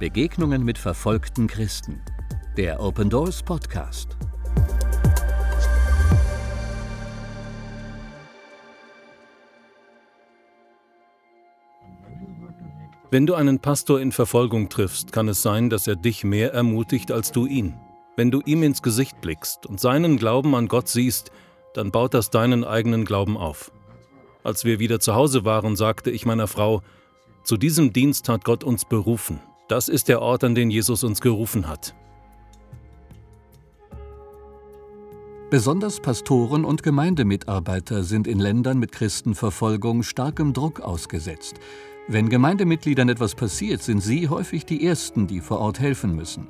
Begegnungen mit verfolgten Christen. Der Open Doors Podcast. Wenn du einen Pastor in Verfolgung triffst, kann es sein, dass er dich mehr ermutigt als du ihn. Wenn du ihm ins Gesicht blickst und seinen Glauben an Gott siehst, dann baut das deinen eigenen Glauben auf. Als wir wieder zu Hause waren, sagte ich meiner Frau, zu diesem Dienst hat Gott uns berufen. Das ist der Ort, an den Jesus uns gerufen hat. Besonders Pastoren und Gemeindemitarbeiter sind in Ländern mit Christenverfolgung starkem Druck ausgesetzt. Wenn Gemeindemitgliedern etwas passiert, sind sie häufig die Ersten, die vor Ort helfen müssen.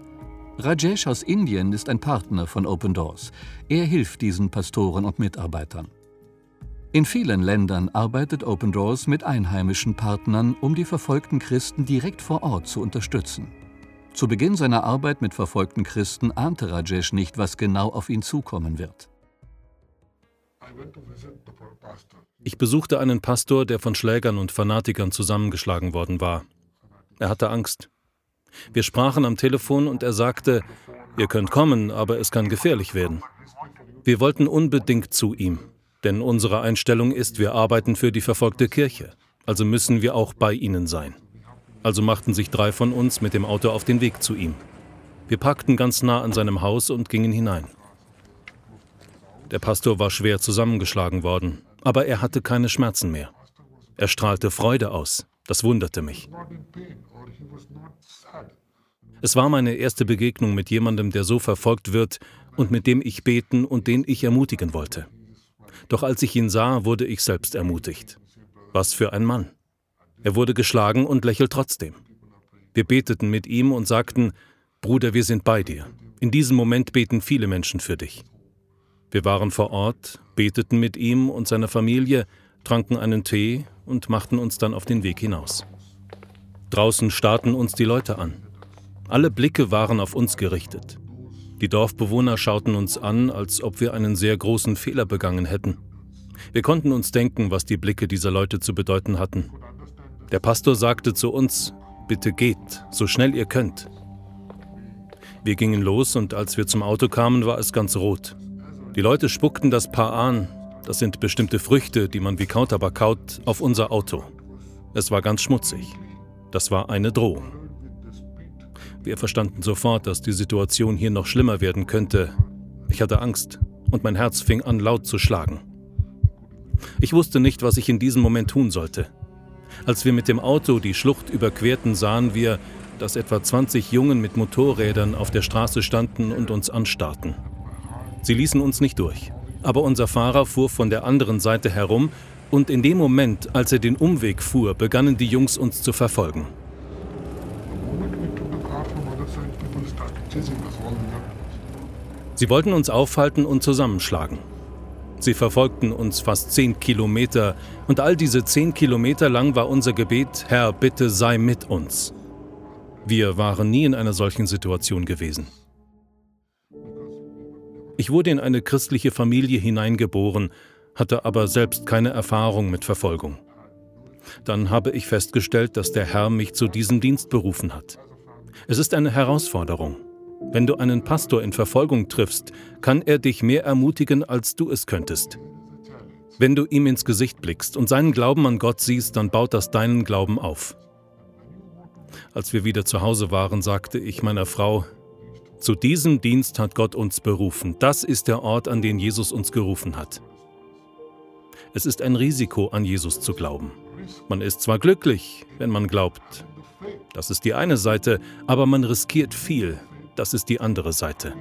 Rajesh aus Indien ist ein Partner von Open Doors. Er hilft diesen Pastoren und Mitarbeitern. In vielen Ländern arbeitet Open Doors mit einheimischen Partnern, um die verfolgten Christen direkt vor Ort zu unterstützen. Zu Beginn seiner Arbeit mit verfolgten Christen ahnte Rajesh nicht, was genau auf ihn zukommen wird. Ich besuchte einen Pastor, der von Schlägern und Fanatikern zusammengeschlagen worden war. Er hatte Angst. Wir sprachen am Telefon und er sagte, ihr könnt kommen, aber es kann gefährlich werden. Wir wollten unbedingt zu ihm, denn unsere Einstellung ist, wir arbeiten für die verfolgte Kirche, also müssen wir auch bei ihnen sein. Also machten sich drei von uns mit dem Auto auf den Weg zu ihm. Wir parkten ganz nah an seinem Haus und gingen hinein. Der Pastor war schwer zusammengeschlagen worden, aber er hatte keine Schmerzen mehr. Er strahlte Freude aus. Das wunderte mich. Es war meine erste Begegnung mit jemandem, der so verfolgt wird und mit dem ich beten und den ich ermutigen wollte. Doch als ich ihn sah, wurde ich selbst ermutigt. Was für ein Mann. Er wurde geschlagen und lächelt trotzdem. Wir beteten mit ihm und sagten, Bruder, wir sind bei dir. In diesem Moment beten viele Menschen für dich. Wir waren vor Ort, beteten mit ihm und seiner Familie, tranken einen Tee und machten uns dann auf den Weg hinaus. Draußen starrten uns die Leute an. Alle Blicke waren auf uns gerichtet. Die Dorfbewohner schauten uns an, als ob wir einen sehr großen Fehler begangen hätten. Wir konnten uns denken, was die Blicke dieser Leute zu bedeuten hatten. Der Pastor sagte zu uns, bitte geht, so schnell ihr könnt. Wir gingen los und als wir zum Auto kamen, war es ganz rot. Die Leute spuckten das Paar an, das sind bestimmte Früchte, die man wie Kautabak kaut, auf unser Auto. Es war ganz schmutzig. Das war eine Drohung. Wir verstanden sofort, dass die Situation hier noch schlimmer werden könnte. Ich hatte Angst und mein Herz fing an laut zu schlagen. Ich wusste nicht, was ich in diesem Moment tun sollte. Als wir mit dem Auto die Schlucht überquerten, sahen wir, dass etwa 20 Jungen mit Motorrädern auf der Straße standen und uns anstarrten. Sie ließen uns nicht durch. Aber unser Fahrer fuhr von der anderen Seite herum und in dem Moment, als er den Umweg fuhr, begannen die Jungs uns zu verfolgen. Sie wollten uns aufhalten und zusammenschlagen. Sie verfolgten uns fast zehn Kilometer und all diese zehn Kilometer lang war unser Gebet, Herr, bitte sei mit uns. Wir waren nie in einer solchen Situation gewesen. Ich wurde in eine christliche Familie hineingeboren, hatte aber selbst keine Erfahrung mit Verfolgung. Dann habe ich festgestellt, dass der Herr mich zu diesem Dienst berufen hat. Es ist eine Herausforderung. Wenn du einen Pastor in Verfolgung triffst, kann er dich mehr ermutigen, als du es könntest. Wenn du ihm ins Gesicht blickst und seinen Glauben an Gott siehst, dann baut das deinen Glauben auf. Als wir wieder zu Hause waren, sagte ich meiner Frau, zu diesem Dienst hat Gott uns berufen. Das ist der Ort, an den Jesus uns gerufen hat. Es ist ein Risiko, an Jesus zu glauben. Man ist zwar glücklich, wenn man glaubt. Das ist die eine Seite, aber man riskiert viel. Das ist die andere Seite.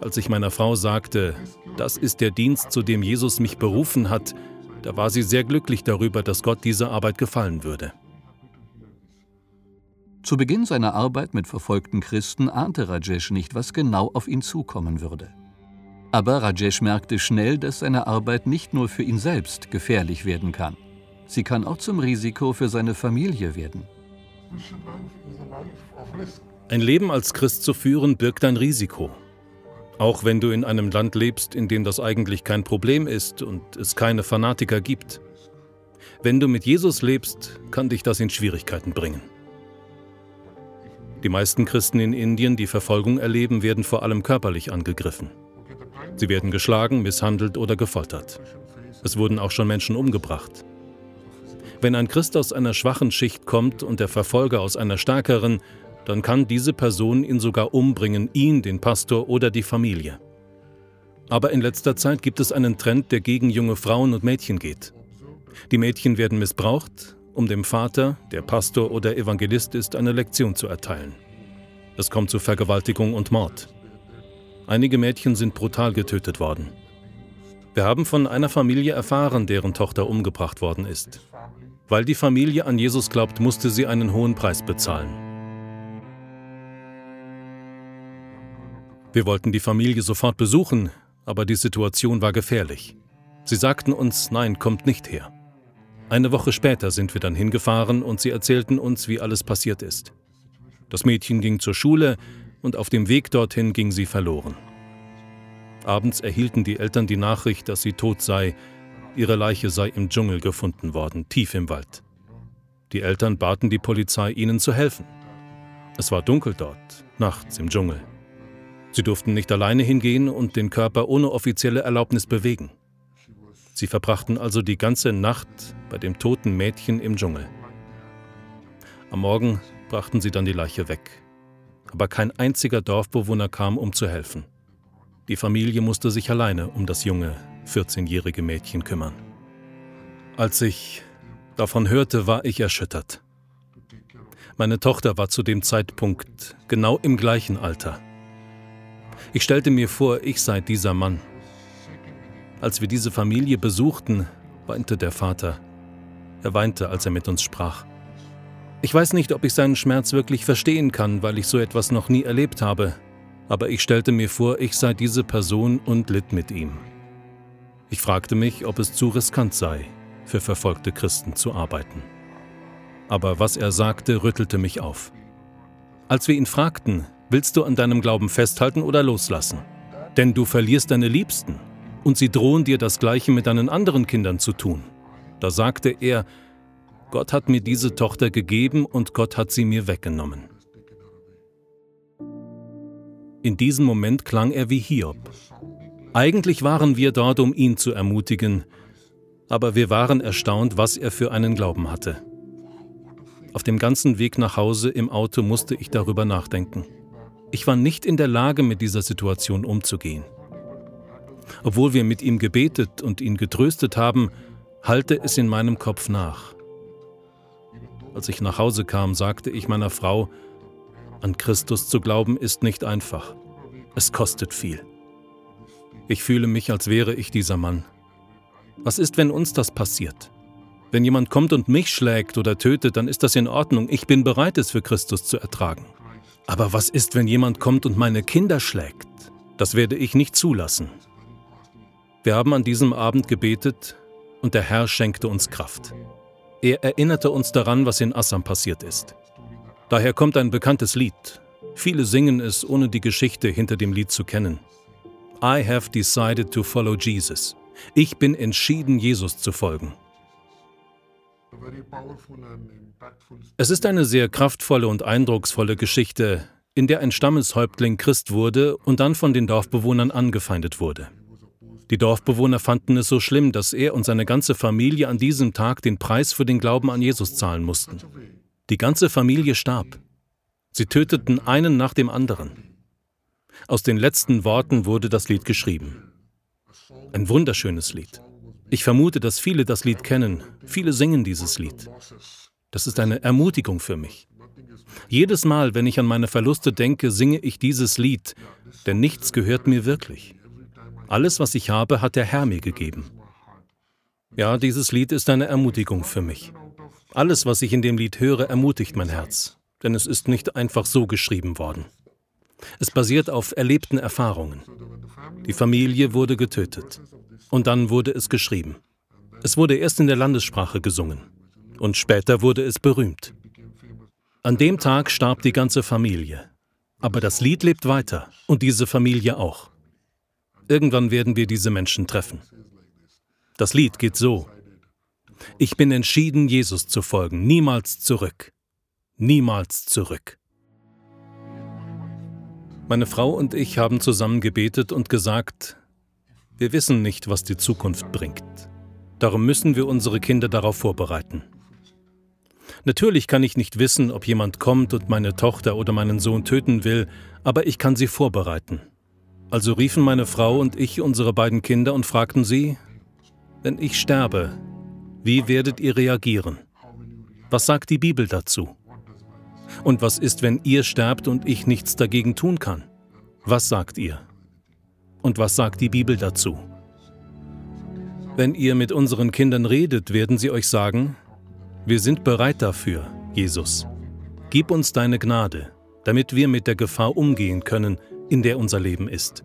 Als ich meiner Frau sagte, das ist der Dienst, zu dem Jesus mich berufen hat, da war sie sehr glücklich darüber, dass Gott diese Arbeit gefallen würde. Zu Beginn seiner Arbeit mit verfolgten Christen ahnte Rajesh nicht, was genau auf ihn zukommen würde. Aber Rajesh merkte schnell, dass seine Arbeit nicht nur für ihn selbst gefährlich werden kann. Sie kann auch zum Risiko für seine Familie werden. Ein Leben als Christ zu führen birgt ein Risiko. Auch wenn du in einem Land lebst, in dem das eigentlich kein Problem ist und es keine Fanatiker gibt. Wenn du mit Jesus lebst, kann dich das in Schwierigkeiten bringen. Die meisten Christen in Indien, die Verfolgung erleben, werden vor allem körperlich angegriffen. Sie werden geschlagen, misshandelt oder gefoltert. Es wurden auch schon Menschen umgebracht. Wenn ein Christ aus einer schwachen Schicht kommt und der Verfolger aus einer stärkeren, dann kann diese Person ihn sogar umbringen, ihn, den Pastor oder die Familie. Aber in letzter Zeit gibt es einen Trend, der gegen junge Frauen und Mädchen geht. Die Mädchen werden missbraucht, um dem Vater, der Pastor oder Evangelist ist, eine Lektion zu erteilen. Es kommt zu Vergewaltigung und Mord. Einige Mädchen sind brutal getötet worden. Wir haben von einer Familie erfahren, deren Tochter umgebracht worden ist. Weil die Familie an Jesus glaubt, musste sie einen hohen Preis bezahlen. Wir wollten die Familie sofort besuchen, aber die Situation war gefährlich. Sie sagten uns, nein, kommt nicht her. Eine Woche später sind wir dann hingefahren und sie erzählten uns, wie alles passiert ist. Das Mädchen ging zur Schule und auf dem Weg dorthin ging sie verloren. Abends erhielten die Eltern die Nachricht, dass sie tot sei, ihre Leiche sei im Dschungel gefunden worden, tief im Wald. Die Eltern baten die Polizei, ihnen zu helfen. Es war dunkel dort, nachts im Dschungel. Sie durften nicht alleine hingehen und den Körper ohne offizielle Erlaubnis bewegen. Sie verbrachten also die ganze Nacht bei dem toten Mädchen im Dschungel. Am Morgen brachten sie dann die Leiche weg. Aber kein einziger Dorfbewohner kam, um zu helfen. Die Familie musste sich alleine um das junge, 14-jährige Mädchen kümmern. Als ich davon hörte, war ich erschüttert. Meine Tochter war zu dem Zeitpunkt genau im gleichen Alter. Ich stellte mir vor, ich sei dieser Mann. Als wir diese Familie besuchten, weinte der Vater. Er weinte, als er mit uns sprach. Ich weiß nicht, ob ich seinen Schmerz wirklich verstehen kann, weil ich so etwas noch nie erlebt habe, aber ich stellte mir vor, ich sei diese Person und litt mit ihm. Ich fragte mich, ob es zu riskant sei, für verfolgte Christen zu arbeiten. Aber was er sagte, rüttelte mich auf. Als wir ihn fragten, willst du an deinem Glauben festhalten oder loslassen? Denn du verlierst deine Liebsten und sie drohen dir das Gleiche mit deinen anderen Kindern zu tun. Da sagte er, Gott hat mir diese Tochter gegeben und Gott hat sie mir weggenommen. In diesem Moment klang er wie Hiob. Eigentlich waren wir dort, um ihn zu ermutigen, aber wir waren erstaunt, was er für einen Glauben hatte. Auf dem ganzen Weg nach Hause im Auto musste ich darüber nachdenken. Ich war nicht in der Lage, mit dieser Situation umzugehen. Obwohl wir mit ihm gebetet und ihn getröstet haben, hallte es in meinem Kopf nach. Als ich nach Hause kam, sagte ich meiner Frau, an Christus zu glauben ist nicht einfach. Es kostet viel. Ich fühle mich, als wäre ich dieser Mann. Was ist, wenn uns das passiert? Wenn jemand kommt und mich schlägt oder tötet, dann ist das in Ordnung. Ich bin bereit, es für Christus zu ertragen. Aber was ist, wenn jemand kommt und meine Kinder schlägt? Das werde ich nicht zulassen. Wir haben an diesem Abend gebetet und der Herr schenkte uns Kraft. Er erinnerte uns daran, was in Assam passiert ist. Daher kommt ein bekanntes Lied. Viele singen es, ohne die Geschichte hinter dem Lied zu kennen. I have decided to follow Jesus. Ich bin entschieden, Jesus zu folgen. Es ist eine sehr kraftvolle und eindrucksvolle Geschichte, in der ein Stammeshäuptling Christ wurde und dann von den Dorfbewohnern angefeindet wurde. Die Dorfbewohner fanden es so schlimm, dass er und seine ganze Familie an diesem Tag den Preis für den Glauben an Jesus zahlen mussten. Die ganze Familie starb. Sie töteten einen nach dem anderen. Aus den letzten Worten wurde das Lied geschrieben. Ein wunderschönes Lied. Ich vermute, dass viele das Lied kennen. Viele singen dieses Lied. Das ist eine Ermutigung für mich. Jedes Mal, wenn ich an meine Verluste denke, singe ich dieses Lied, denn nichts gehört mir wirklich. Alles, was ich habe, hat der Herr mir gegeben. Ja, dieses Lied ist eine Ermutigung für mich. Alles, was ich in dem Lied höre, ermutigt mein Herz, denn es ist nicht einfach so geschrieben worden. Es basiert auf erlebten Erfahrungen. Die Familie wurde getötet. Und dann wurde es geschrieben. Es wurde erst in der Landessprache gesungen. Und später wurde es berühmt. An dem Tag starb die ganze Familie. Aber das Lied lebt weiter und diese Familie auch. Irgendwann werden wir diese Menschen treffen. Das Lied geht so. Ich bin entschieden, Jesus zu folgen, niemals zurück. Niemals zurück. Meine Frau und ich haben zusammen gebetet und gesagt, wir wissen nicht, was die Zukunft bringt. Darum müssen wir unsere Kinder darauf vorbereiten. Natürlich kann ich nicht wissen, ob jemand kommt und meine Tochter oder meinen Sohn töten will, aber ich kann sie vorbereiten. Also riefen meine Frau und ich unsere beiden Kinder und fragten sie, wenn ich sterbe, wie werdet ihr reagieren? Was sagt die Bibel dazu? Und was ist, wenn ihr sterbt und ich nichts dagegen tun kann? Was sagt ihr? Und was sagt die Bibel dazu? Wenn ihr mit unseren Kindern redet, werden sie euch sagen, wir sind bereit dafür, Jesus. Gib uns deine Gnade, damit wir mit der Gefahr umgehen können, in der unser Leben ist.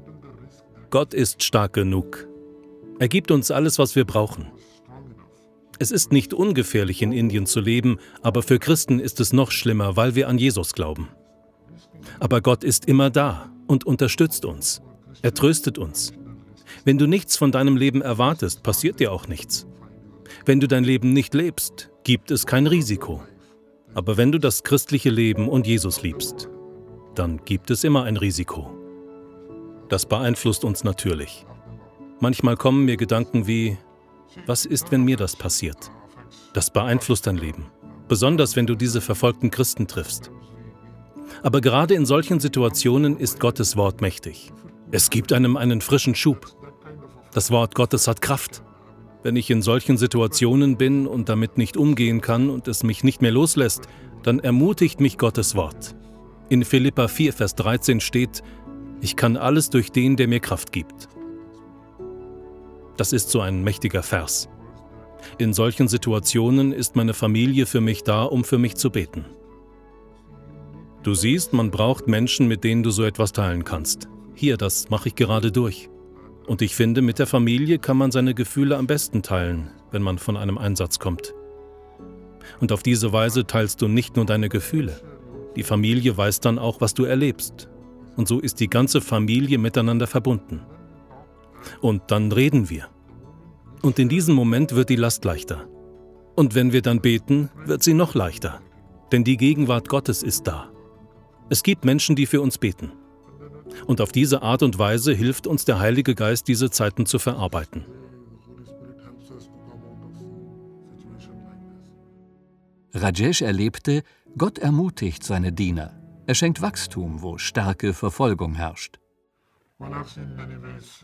Gott ist stark genug. Er gibt uns alles, was wir brauchen. Es ist nicht ungefährlich, in Indien zu leben, aber für Christen ist es noch schlimmer, weil wir an Jesus glauben. Aber Gott ist immer da und unterstützt uns. Er tröstet uns. Wenn du nichts von deinem Leben erwartest, passiert dir auch nichts. Wenn du dein Leben nicht lebst, gibt es kein Risiko. Aber wenn du das christliche Leben und Jesus liebst, dann gibt es immer ein Risiko. Das beeinflusst uns natürlich. Manchmal kommen mir Gedanken wie, was ist, wenn mir das passiert? Das beeinflusst dein Leben, besonders wenn du diese verfolgten Christen triffst. Aber gerade in solchen Situationen ist Gottes Wort mächtig. Es gibt einem einen frischen Schub. Das Wort Gottes hat Kraft. Wenn ich in solchen Situationen bin und damit nicht umgehen kann und es mich nicht mehr loslässt, dann ermutigt mich Gottes Wort. In Philippa 4, Vers 13 steht, ich kann alles durch den, der mir Kraft gibt. Das ist so ein mächtiger Vers. In solchen Situationen ist meine Familie für mich da, um für mich zu beten. Du siehst, man braucht Menschen, mit denen du so etwas teilen kannst. Hier, das mache ich gerade durch. Und ich finde, mit der Familie kann man seine Gefühle am besten teilen, wenn man von einem Einsatz kommt. Und auf diese Weise teilst du nicht nur deine Gefühle. Die Familie weiß dann auch, was du erlebst. Und so ist die ganze Familie miteinander verbunden. Und dann reden wir. Und in diesem Moment wird die Last leichter. Und wenn wir dann beten, wird sie noch leichter. Denn die Gegenwart Gottes ist da. Es gibt Menschen, die für uns beten. Und auf diese Art und Weise hilft uns der Heilige Geist, diese Zeiten zu verarbeiten. Rajesh erlebte, Gott ermutigt seine Diener. Er schenkt Wachstum, wo starke Verfolgung herrscht.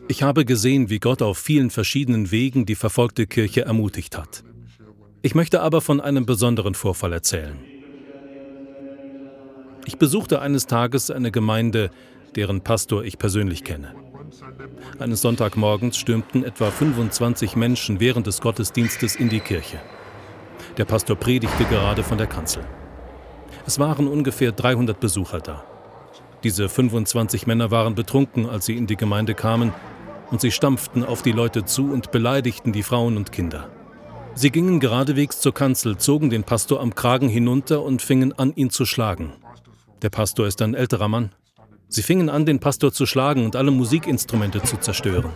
Ich habe gesehen, wie Gott auf vielen verschiedenen Wegen die verfolgte Kirche ermutigt hat. Ich möchte aber von einem besonderen Vorfall erzählen. Ich besuchte eines Tages eine Gemeinde, deren Pastor ich persönlich kenne. Eines Sonntagmorgens stürmten etwa 25 Menschen während des Gottesdienstes in die Kirche. Der Pastor predigte gerade von der Kanzel. Es waren ungefähr 300 Besucher da. Diese 25 Männer waren betrunken, als sie in die Gemeinde kamen, und sie stampften auf die Leute zu und beleidigten die Frauen und Kinder. Sie gingen geradewegs zur Kanzel, zogen den Pastor am Kragen hinunter und fingen an, ihn zu schlagen. Der Pastor ist ein älterer Mann, Sie fingen an, den Pastor zu schlagen und alle Musikinstrumente zu zerstören.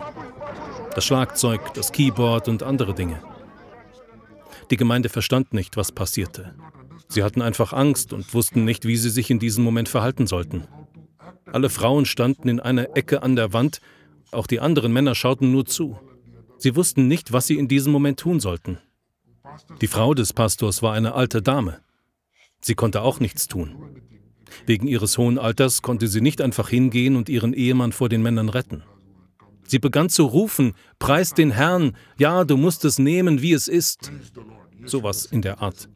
Das Schlagzeug, das Keyboard und andere Dinge. Die Gemeinde verstand nicht, was passierte. Sie hatten einfach Angst und wussten nicht, wie sie sich in diesem Moment verhalten sollten. Alle Frauen standen in einer Ecke an der Wand, auch die anderen Männer schauten nur zu. Sie wussten nicht, was sie in diesem Moment tun sollten. Die Frau des Pastors war eine alte Dame. Sie konnte auch nichts tun. Wegen ihres hohen Alters konnte sie nicht einfach hingehen und ihren Ehemann vor den Männern retten. Sie begann zu rufen, Preis den Herrn, ja, du musst es nehmen, wie es ist. Sowas in der Art.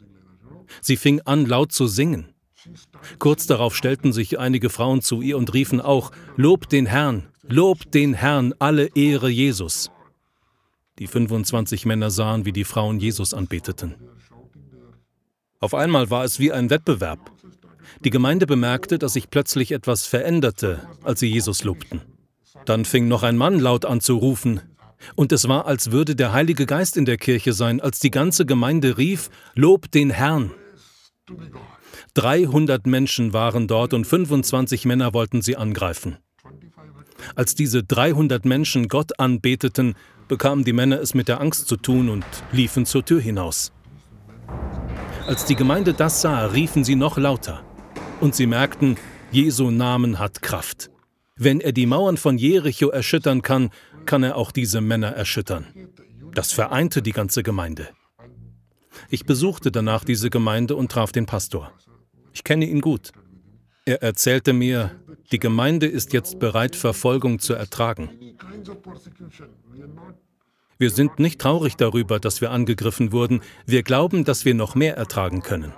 Sie fing an, laut zu singen. Kurz darauf stellten sich einige Frauen zu ihr und riefen auch, Lob den Herrn, Lob den Herrn, alle Ehre Jesus. Die 25 Männer sahen, wie die Frauen Jesus anbeteten. Auf einmal war es wie ein Wettbewerb. Die Gemeinde bemerkte, dass sich plötzlich etwas veränderte, als sie Jesus lobten. Dann fing noch ein Mann laut an zu rufen. Und es war, als würde der Heilige Geist in der Kirche sein, als die ganze Gemeinde rief, Lob den Herrn. 300 Menschen waren dort und 25 Männer wollten sie angreifen. Als diese 300 Menschen Gott anbeteten, bekamen die Männer es mit der Angst zu tun und liefen zur Tür hinaus. Als die Gemeinde das sah, riefen sie noch lauter und sie merkten, Jesu Namen hat Kraft. Wenn er die Mauern von Jericho erschüttern kann, kann er auch diese Männer erschüttern. Das vereinte die ganze Gemeinde. Ich besuchte danach diese Gemeinde und traf den Pastor. Ich kenne ihn gut. Er erzählte mir, die Gemeinde ist jetzt bereit, Verfolgung zu ertragen. Wir sind nicht traurig darüber, dass wir angegriffen wurden. Wir glauben, dass wir noch mehr ertragen können.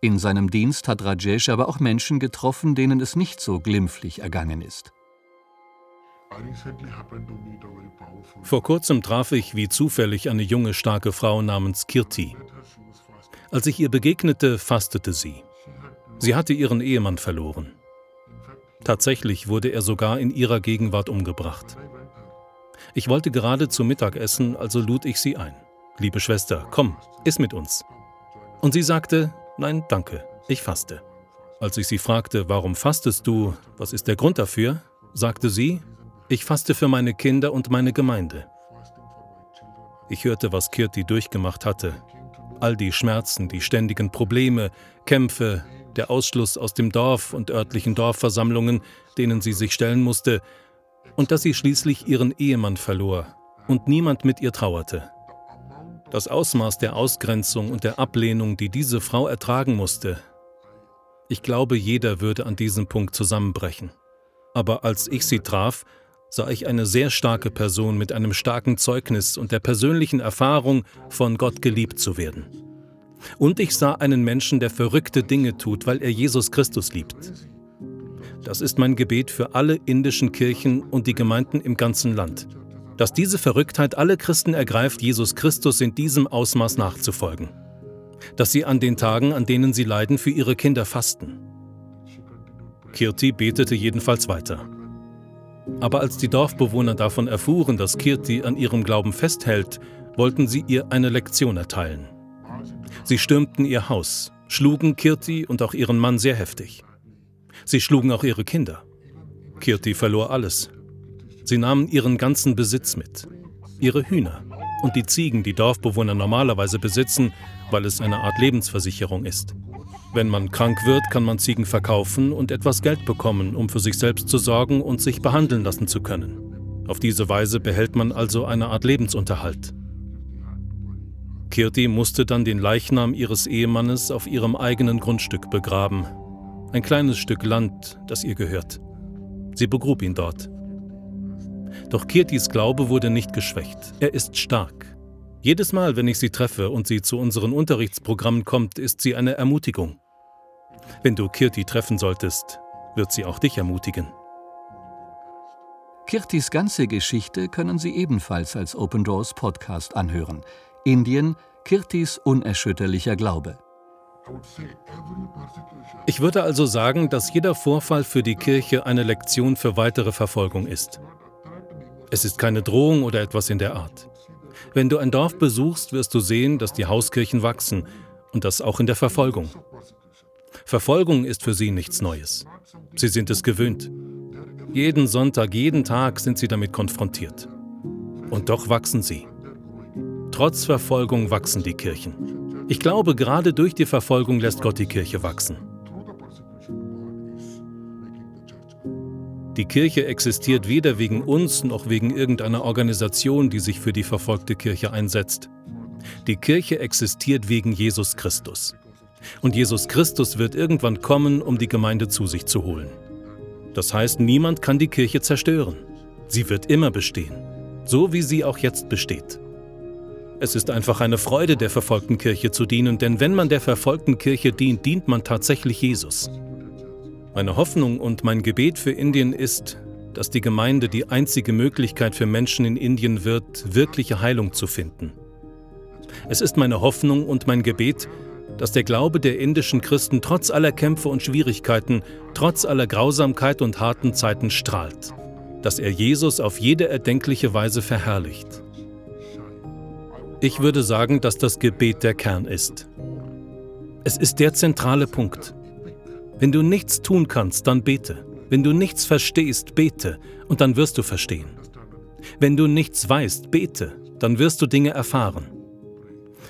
In seinem Dienst hat Rajesh aber auch Menschen getroffen, denen es nicht so glimpflich ergangen ist. Vor kurzem traf ich wie zufällig eine junge, starke Frau namens Kirti. Als ich ihr begegnete, fastete sie. Sie hatte ihren Ehemann verloren. Tatsächlich wurde er sogar in ihrer Gegenwart umgebracht. Ich wollte gerade zu Mittag essen, also lud ich sie ein. Liebe Schwester, komm, iss mit uns. Und sie sagte, nein, danke, ich faste. Als ich sie fragte, warum fastest du, was ist der Grund dafür, sagte sie, ich faste für meine Kinder und meine Gemeinde. Ich hörte, was Kirti durchgemacht hatte. All die Schmerzen, die ständigen Probleme, Kämpfe, der Ausschluss aus dem Dorf und örtlichen Dorfversammlungen, denen sie sich stellen musste, und dass sie schließlich ihren Ehemann verlor und niemand mit ihr trauerte. Das Ausmaß der Ausgrenzung und der Ablehnung, die diese Frau ertragen musste. Ich glaube, jeder würde an diesem Punkt zusammenbrechen. Aber als ich sie traf, sah ich eine sehr starke Person mit einem starken Zeugnis und der persönlichen Erfahrung, von Gott geliebt zu werden. Und ich sah einen Menschen, der verrückte Dinge tut, weil er Jesus Christus liebt. Das ist mein Gebet für alle indischen Kirchen und die Gemeinden im ganzen Land, dass diese Verrücktheit alle Christen ergreift, Jesus Christus in diesem Ausmaß nachzufolgen. Dass sie an den Tagen, an denen sie leiden, für ihre Kinder fasten. Kirti betete jedenfalls weiter. Aber als die Dorfbewohner davon erfuhren, dass Kirti an ihrem Glauben festhält, wollten sie ihr eine Lektion erteilen. Sie stürmten ihr Haus, schlugen Kirti und auch ihren Mann sehr heftig. Sie schlugen auch ihre Kinder. Kirti verlor alles. Sie nahmen ihren ganzen Besitz mit. Ihre Hühner und die Ziegen, die Dorfbewohner normalerweise besitzen, weil es eine Art Lebensversicherung ist. Wenn man krank wird, kann man Ziegen verkaufen und etwas Geld bekommen, um für sich selbst zu sorgen und sich behandeln lassen zu können. Auf diese Weise behält man also eine Art Lebensunterhalt. Kirti musste dann den Leichnam ihres Ehemannes auf ihrem eigenen Grundstück begraben. Ein kleines Stück Land, das ihr gehört. Sie begrub ihn dort. Doch Kirtis Glaube wurde nicht geschwächt. Er ist stark. Jedes Mal, wenn ich sie treffe und sie zu unseren Unterrichtsprogrammen kommt, ist sie eine Ermutigung. Wenn du Kirti treffen solltest, wird sie auch dich ermutigen. Kirtis ganze Geschichte können Sie ebenfalls als Open Doors Podcast anhören. Indien, Kirtis unerschütterlicher Glaube. Ich würde also sagen, dass jeder Vorfall für die Kirche eine Lektion für weitere Verfolgung ist. Es ist keine Drohung oder etwas in der Art. Wenn du ein Dorf besuchst, wirst du sehen, dass die Hauskirchen wachsen und das auch in der Verfolgung. Verfolgung ist für sie nichts Neues. Sie sind es gewöhnt. Jeden Sonntag, jeden Tag sind sie damit konfrontiert. Und doch wachsen sie. Trotz Verfolgung wachsen die Kirchen. Ich glaube, gerade durch die Verfolgung lässt Gott die Kirche wachsen. Die Kirche existiert weder wegen uns noch wegen irgendeiner Organisation, die sich für die verfolgte Kirche einsetzt. Die Kirche existiert wegen Jesus Christus. Und Jesus Christus wird irgendwann kommen, um die Gemeinde zu sich zu holen. Das heißt, niemand kann die Kirche zerstören. Sie wird immer bestehen, so wie sie auch jetzt besteht. Es ist einfach eine Freude, der verfolgten Kirche zu dienen, denn wenn man der verfolgten Kirche dient, dient man tatsächlich Jesus. Meine Hoffnung und mein Gebet für Indien ist, dass die Gemeinde die einzige Möglichkeit für Menschen in Indien wird, wirkliche Heilung zu finden. Es ist meine Hoffnung und mein Gebet, dass der Glaube der indischen Christen trotz aller Kämpfe und Schwierigkeiten, trotz aller Grausamkeit und harten Zeiten strahlt, dass er Jesus auf jede erdenkliche Weise verherrlicht. Ich würde sagen, dass das Gebet der Kern ist. Es ist der zentrale Punkt. Wenn du nichts tun kannst, dann bete. Wenn du nichts verstehst, bete, und dann wirst du verstehen. Wenn du nichts weißt, bete, dann wirst du Dinge erfahren.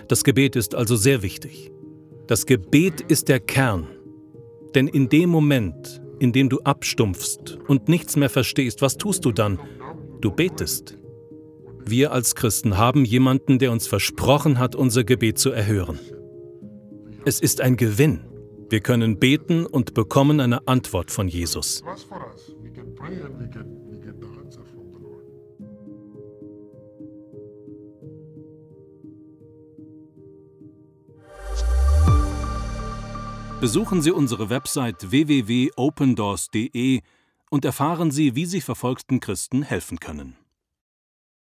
Das Gebet ist also sehr wichtig. Das Gebet ist der Kern. Denn in dem Moment, in dem du abstumpfst und nichts mehr verstehst, was tust du dann? Du betest. Wir als Christen haben jemanden, der uns versprochen hat, unser Gebet zu erhören. Es ist ein Gewinn. Wir können beten und bekommen eine Antwort von Jesus. Besuchen Sie unsere Website www.opendoors.de und erfahren Sie, wie Sie verfolgten Christen helfen können.